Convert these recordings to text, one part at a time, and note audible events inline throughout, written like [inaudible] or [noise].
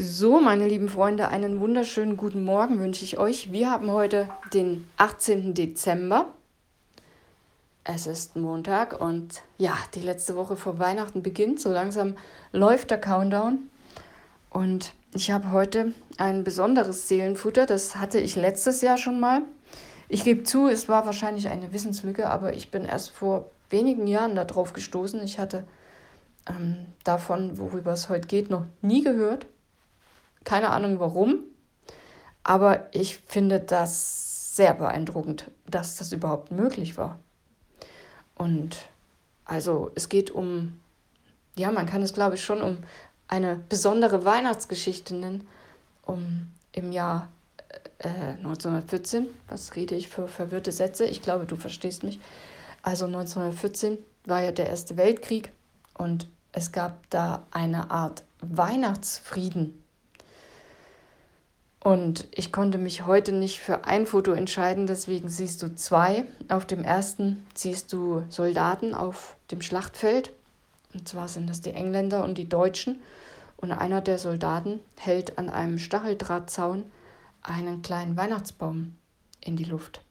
So, meine lieben Freunde, einen wunderschönen guten Morgen wünsche ich euch. Wir haben heute den 18. Dezember. Es ist Montag und ja, die letzte Woche vor Weihnachten beginnt. So langsam läuft der Countdown. Und ich habe heute ein besonderes Seelenfutter. Das hatte ich letztes Jahr schon mal. Ich gebe zu, es war wahrscheinlich eine Wissenslücke, aber ich bin erst vor wenigen Jahren darauf gestoßen. Ich hatte ähm, davon, worüber es heute geht, noch nie gehört. Keine Ahnung warum, aber ich finde das sehr beeindruckend, dass das überhaupt möglich war. Und also es geht um, ja, man kann es glaube ich schon um eine besondere Weihnachtsgeschichte nennen, um im Jahr äh, 1914, was rede ich für verwirrte Sätze? Ich glaube, du verstehst mich. Also 1914 war ja der Erste Weltkrieg und es gab da eine Art Weihnachtsfrieden und ich konnte mich heute nicht für ein Foto entscheiden, deswegen siehst du zwei. Auf dem ersten siehst du Soldaten auf dem Schlachtfeld. Und zwar sind das die Engländer und die Deutschen. Und einer der Soldaten hält an einem Stacheldrahtzaun einen kleinen Weihnachtsbaum in die Luft.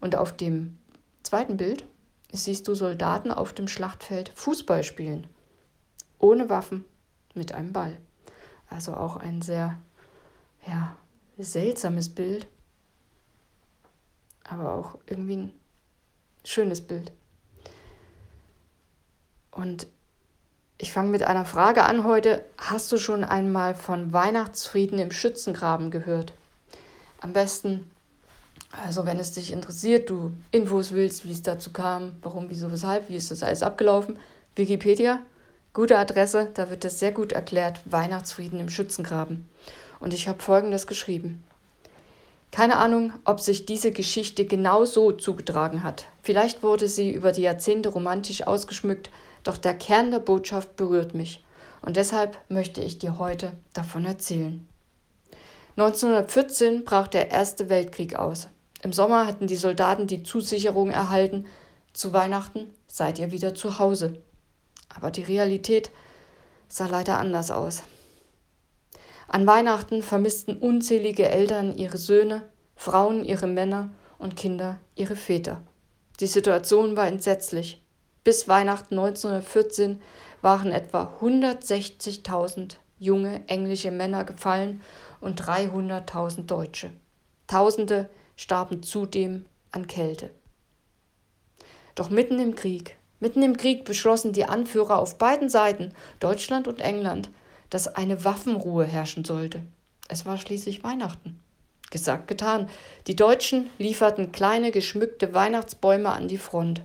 Und auf dem zweiten Bild siehst du Soldaten auf dem Schlachtfeld Fußball spielen. Ohne Waffen, mit einem Ball. Also auch ein sehr ja, seltsames Bild, aber auch irgendwie ein schönes Bild. Und ich fange mit einer Frage an heute. Hast du schon einmal von Weihnachtsfrieden im Schützengraben gehört? Am besten, also wenn es dich interessiert, du Infos willst, wie es dazu kam, warum, wieso, weshalb, wie ist das alles abgelaufen, Wikipedia, gute Adresse, da wird das sehr gut erklärt, Weihnachtsfrieden im Schützengraben und ich habe Folgendes geschrieben. Keine Ahnung, ob sich diese Geschichte genau so zugetragen hat. Vielleicht wurde sie über die Jahrzehnte romantisch ausgeschmückt, doch der Kern der Botschaft berührt mich. Und deshalb möchte ich dir heute davon erzählen. 1914 brach der Erste Weltkrieg aus. Im Sommer hatten die Soldaten die Zusicherung erhalten, zu Weihnachten seid ihr wieder zu Hause. Aber die Realität sah leider anders aus. An Weihnachten vermissten unzählige Eltern ihre Söhne, Frauen ihre Männer und Kinder ihre Väter. Die Situation war entsetzlich. Bis Weihnachten 1914 waren etwa 160.000 junge englische Männer gefallen und 300.000 Deutsche. Tausende starben zudem an Kälte. Doch mitten im Krieg, mitten im Krieg beschlossen die Anführer auf beiden Seiten, Deutschland und England, dass eine Waffenruhe herrschen sollte. Es war schließlich Weihnachten. Gesagt, getan. Die Deutschen lieferten kleine geschmückte Weihnachtsbäume an die Front.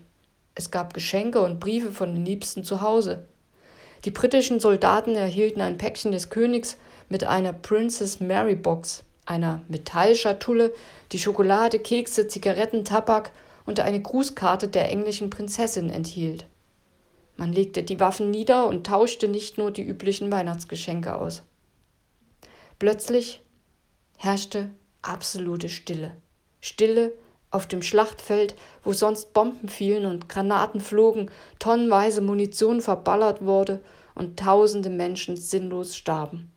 Es gab Geschenke und Briefe von den Liebsten zu Hause. Die britischen Soldaten erhielten ein Päckchen des Königs mit einer Princess Mary Box, einer Metallschatulle, die Schokolade, Kekse, Zigaretten, Tabak und eine Grußkarte der englischen Prinzessin enthielt. Man legte die Waffen nieder und tauschte nicht nur die üblichen Weihnachtsgeschenke aus. Plötzlich herrschte absolute Stille. Stille auf dem Schlachtfeld, wo sonst Bomben fielen und Granaten flogen, tonnenweise Munition verballert wurde und tausende Menschen sinnlos starben.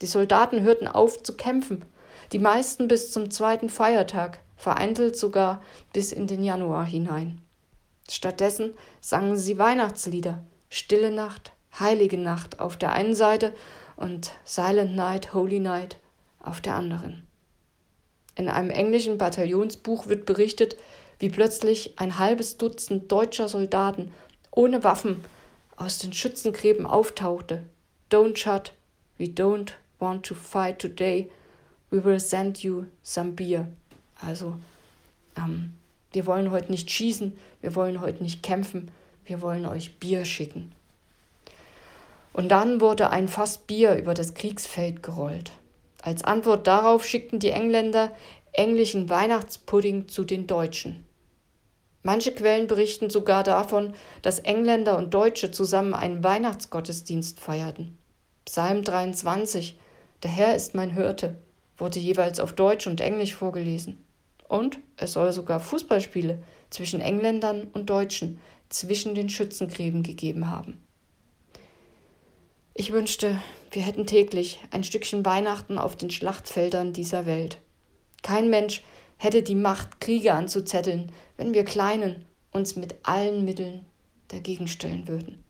Die Soldaten hörten auf zu kämpfen, die meisten bis zum zweiten Feiertag, vereinzelt sogar bis in den Januar hinein. Stattdessen sangen sie Weihnachtslieder, Stille Nacht, Heilige Nacht auf der einen Seite und Silent Night, Holy Night auf der anderen. In einem englischen Bataillonsbuch wird berichtet, wie plötzlich ein halbes Dutzend deutscher Soldaten ohne Waffen aus den Schützengräben auftauchte. Don't shut, we don't want to fight today, we will send you some beer. Also, ähm, wir wollen heute nicht schießen, wir wollen heute nicht kämpfen, wir wollen euch Bier schicken. Und dann wurde ein Fass Bier über das Kriegsfeld gerollt. Als Antwort darauf schickten die Engländer englischen Weihnachtspudding zu den Deutschen. Manche Quellen berichten sogar davon, dass Engländer und Deutsche zusammen einen Weihnachtsgottesdienst feierten. Psalm 23, Der Herr ist mein Hirte, wurde jeweils auf Deutsch und Englisch vorgelesen. Und es soll sogar Fußballspiele zwischen Engländern und Deutschen zwischen den Schützengräben gegeben haben. Ich wünschte, wir hätten täglich ein Stückchen Weihnachten auf den Schlachtfeldern dieser Welt. Kein Mensch hätte die Macht, Kriege anzuzetteln, wenn wir Kleinen uns mit allen Mitteln dagegen stellen würden.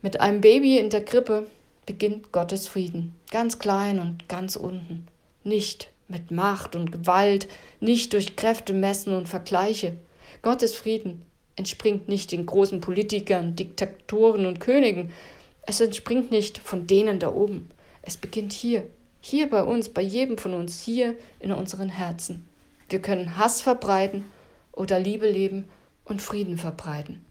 Mit einem Baby in der Krippe beginnt Gottes Frieden, ganz klein und ganz unten. Nicht mit Macht und Gewalt, nicht durch Kräfte messen und Vergleiche. Gottes Frieden entspringt nicht den großen Politikern, Diktatoren und Königen. Es entspringt nicht von denen da oben. Es beginnt hier, hier bei uns, bei jedem von uns, hier in unseren Herzen. Wir können Hass verbreiten oder Liebe leben und Frieden verbreiten.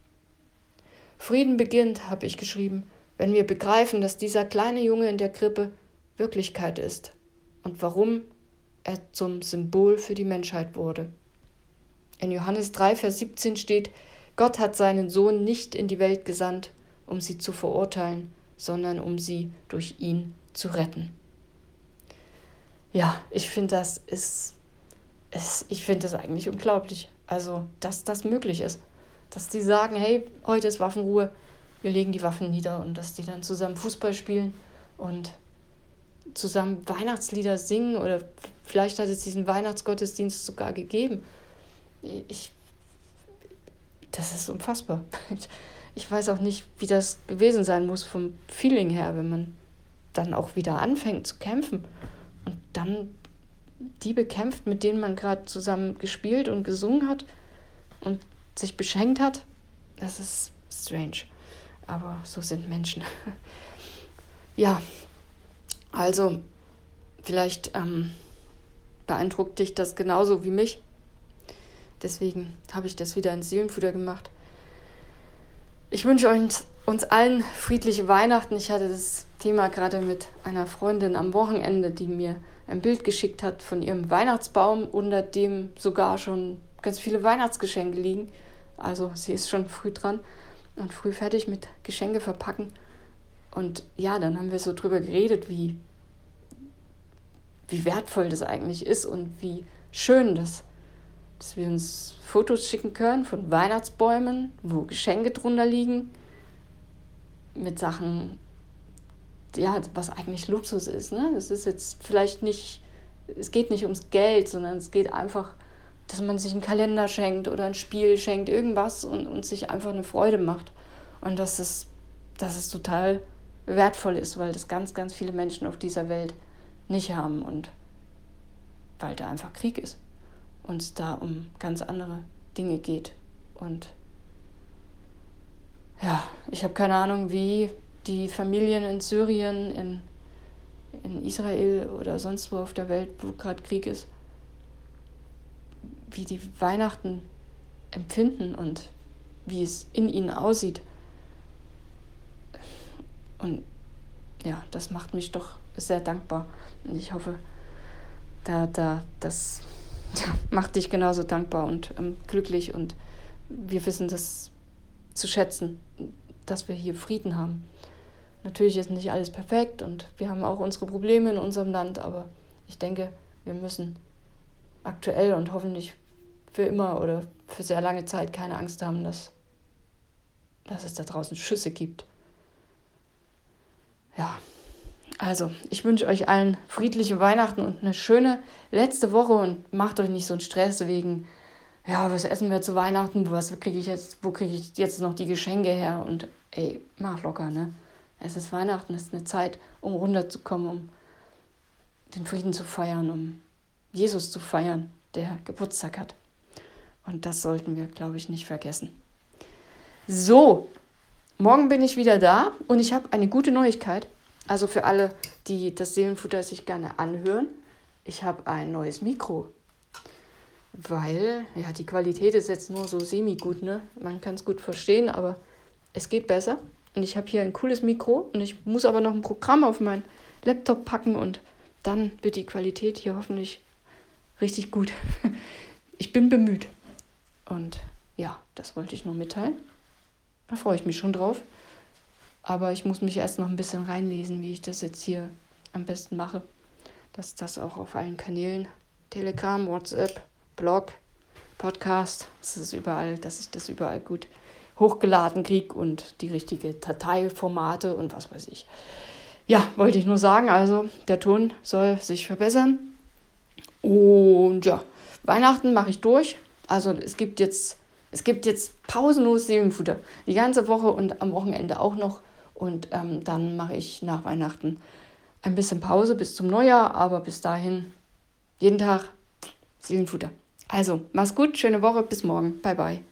Frieden beginnt, habe ich geschrieben, wenn wir begreifen, dass dieser kleine Junge in der Krippe Wirklichkeit ist und warum er zum Symbol für die Menschheit wurde. In Johannes 3, Vers 17 steht, Gott hat seinen Sohn nicht in die Welt gesandt, um sie zu verurteilen, sondern um sie durch ihn zu retten. Ja, ich finde das ist, ist ich finde das eigentlich unglaublich. Also, dass das möglich ist. Dass die sagen, hey, heute ist Waffenruhe, wir legen die Waffen nieder und dass die dann zusammen Fußball spielen und zusammen Weihnachtslieder singen oder vielleicht hat es diesen Weihnachtsgottesdienst sogar gegeben. Ich, das ist unfassbar. [laughs] Ich weiß auch nicht, wie das gewesen sein muss vom Feeling her, wenn man dann auch wieder anfängt zu kämpfen und dann die bekämpft, mit denen man gerade zusammen gespielt und gesungen hat und sich beschenkt hat. Das ist strange. Aber so sind Menschen. [laughs] ja, also vielleicht ähm, beeindruckt dich das genauso wie mich. Deswegen habe ich das wieder in Seelenfutter gemacht. Ich wünsche uns, uns allen friedliche Weihnachten. Ich hatte das Thema gerade mit einer Freundin am Wochenende, die mir ein Bild geschickt hat von ihrem Weihnachtsbaum, unter dem sogar schon ganz viele Weihnachtsgeschenke liegen. Also sie ist schon früh dran und früh fertig mit Geschenke verpacken. Und ja, dann haben wir so drüber geredet, wie, wie wertvoll das eigentlich ist und wie schön das, dass wir uns Fotos schicken können von Weihnachtsbäumen, wo Geschenke drunter liegen, mit Sachen, ja, was eigentlich Luxus ist. Ne? Das ist jetzt vielleicht nicht, es geht nicht ums Geld, sondern es geht einfach, dass man sich einen Kalender schenkt oder ein Spiel schenkt, irgendwas und, und sich einfach eine Freude macht. Und dass es, dass es total wertvoll ist, weil das ganz, ganz viele Menschen auf dieser Welt nicht haben und weil da einfach Krieg ist und es da um ganz andere Dinge geht. Und ja, ich habe keine Ahnung, wie die Familien in Syrien, in, in Israel oder sonst wo auf der Welt, wo gerade Krieg ist, wie die Weihnachten empfinden und wie es in ihnen aussieht. Und ja, das macht mich doch sehr dankbar. Und ich hoffe, da, da, das [laughs] macht dich genauso dankbar und ähm, glücklich. Und wir wissen das zu schätzen, dass wir hier Frieden haben. Natürlich ist nicht alles perfekt und wir haben auch unsere Probleme in unserem Land, aber ich denke, wir müssen aktuell und hoffentlich für immer oder für sehr lange Zeit keine Angst haben, dass, dass es da draußen Schüsse gibt. Ja, also ich wünsche euch allen friedliche Weihnachten und eine schöne letzte Woche und macht euch nicht so einen Stress wegen, ja, was essen wir zu Weihnachten, was kriege ich jetzt, wo kriege ich jetzt noch die Geschenke her und ey, mach locker, ne? Es ist Weihnachten, es ist eine Zeit, um runterzukommen, um den Frieden zu feiern, um Jesus zu feiern, der Geburtstag hat. Und das sollten wir, glaube ich, nicht vergessen. So, morgen bin ich wieder da und ich habe eine gute Neuigkeit. Also für alle, die das Seelenfutter sich gerne anhören, ich habe ein neues Mikro. Weil, ja, die Qualität ist jetzt nur so semi-gut, ne? Man kann es gut verstehen, aber es geht besser. Und ich habe hier ein cooles Mikro und ich muss aber noch ein Programm auf meinen Laptop packen und dann wird die Qualität hier hoffentlich richtig gut. [laughs] Ich bin bemüht. Und ja, das wollte ich nur mitteilen. Da freue ich mich schon drauf. Aber ich muss mich erst noch ein bisschen reinlesen, wie ich das jetzt hier am besten mache. Dass das auch auf allen Kanälen, Telegram, WhatsApp, Blog, Podcast, das ist überall, dass ich das überall gut hochgeladen kriege und die richtige Dateiformate und was weiß ich. Ja, wollte ich nur sagen, also der Ton soll sich verbessern. Und ja, Weihnachten mache ich durch. Also es gibt jetzt, es gibt jetzt pausenlos Seelenfutter. Die ganze Woche und am Wochenende auch noch. Und ähm, dann mache ich nach Weihnachten ein bisschen Pause bis zum Neujahr, aber bis dahin jeden Tag Seelenfutter. Also, mach's gut, schöne Woche, bis morgen. Bye bye.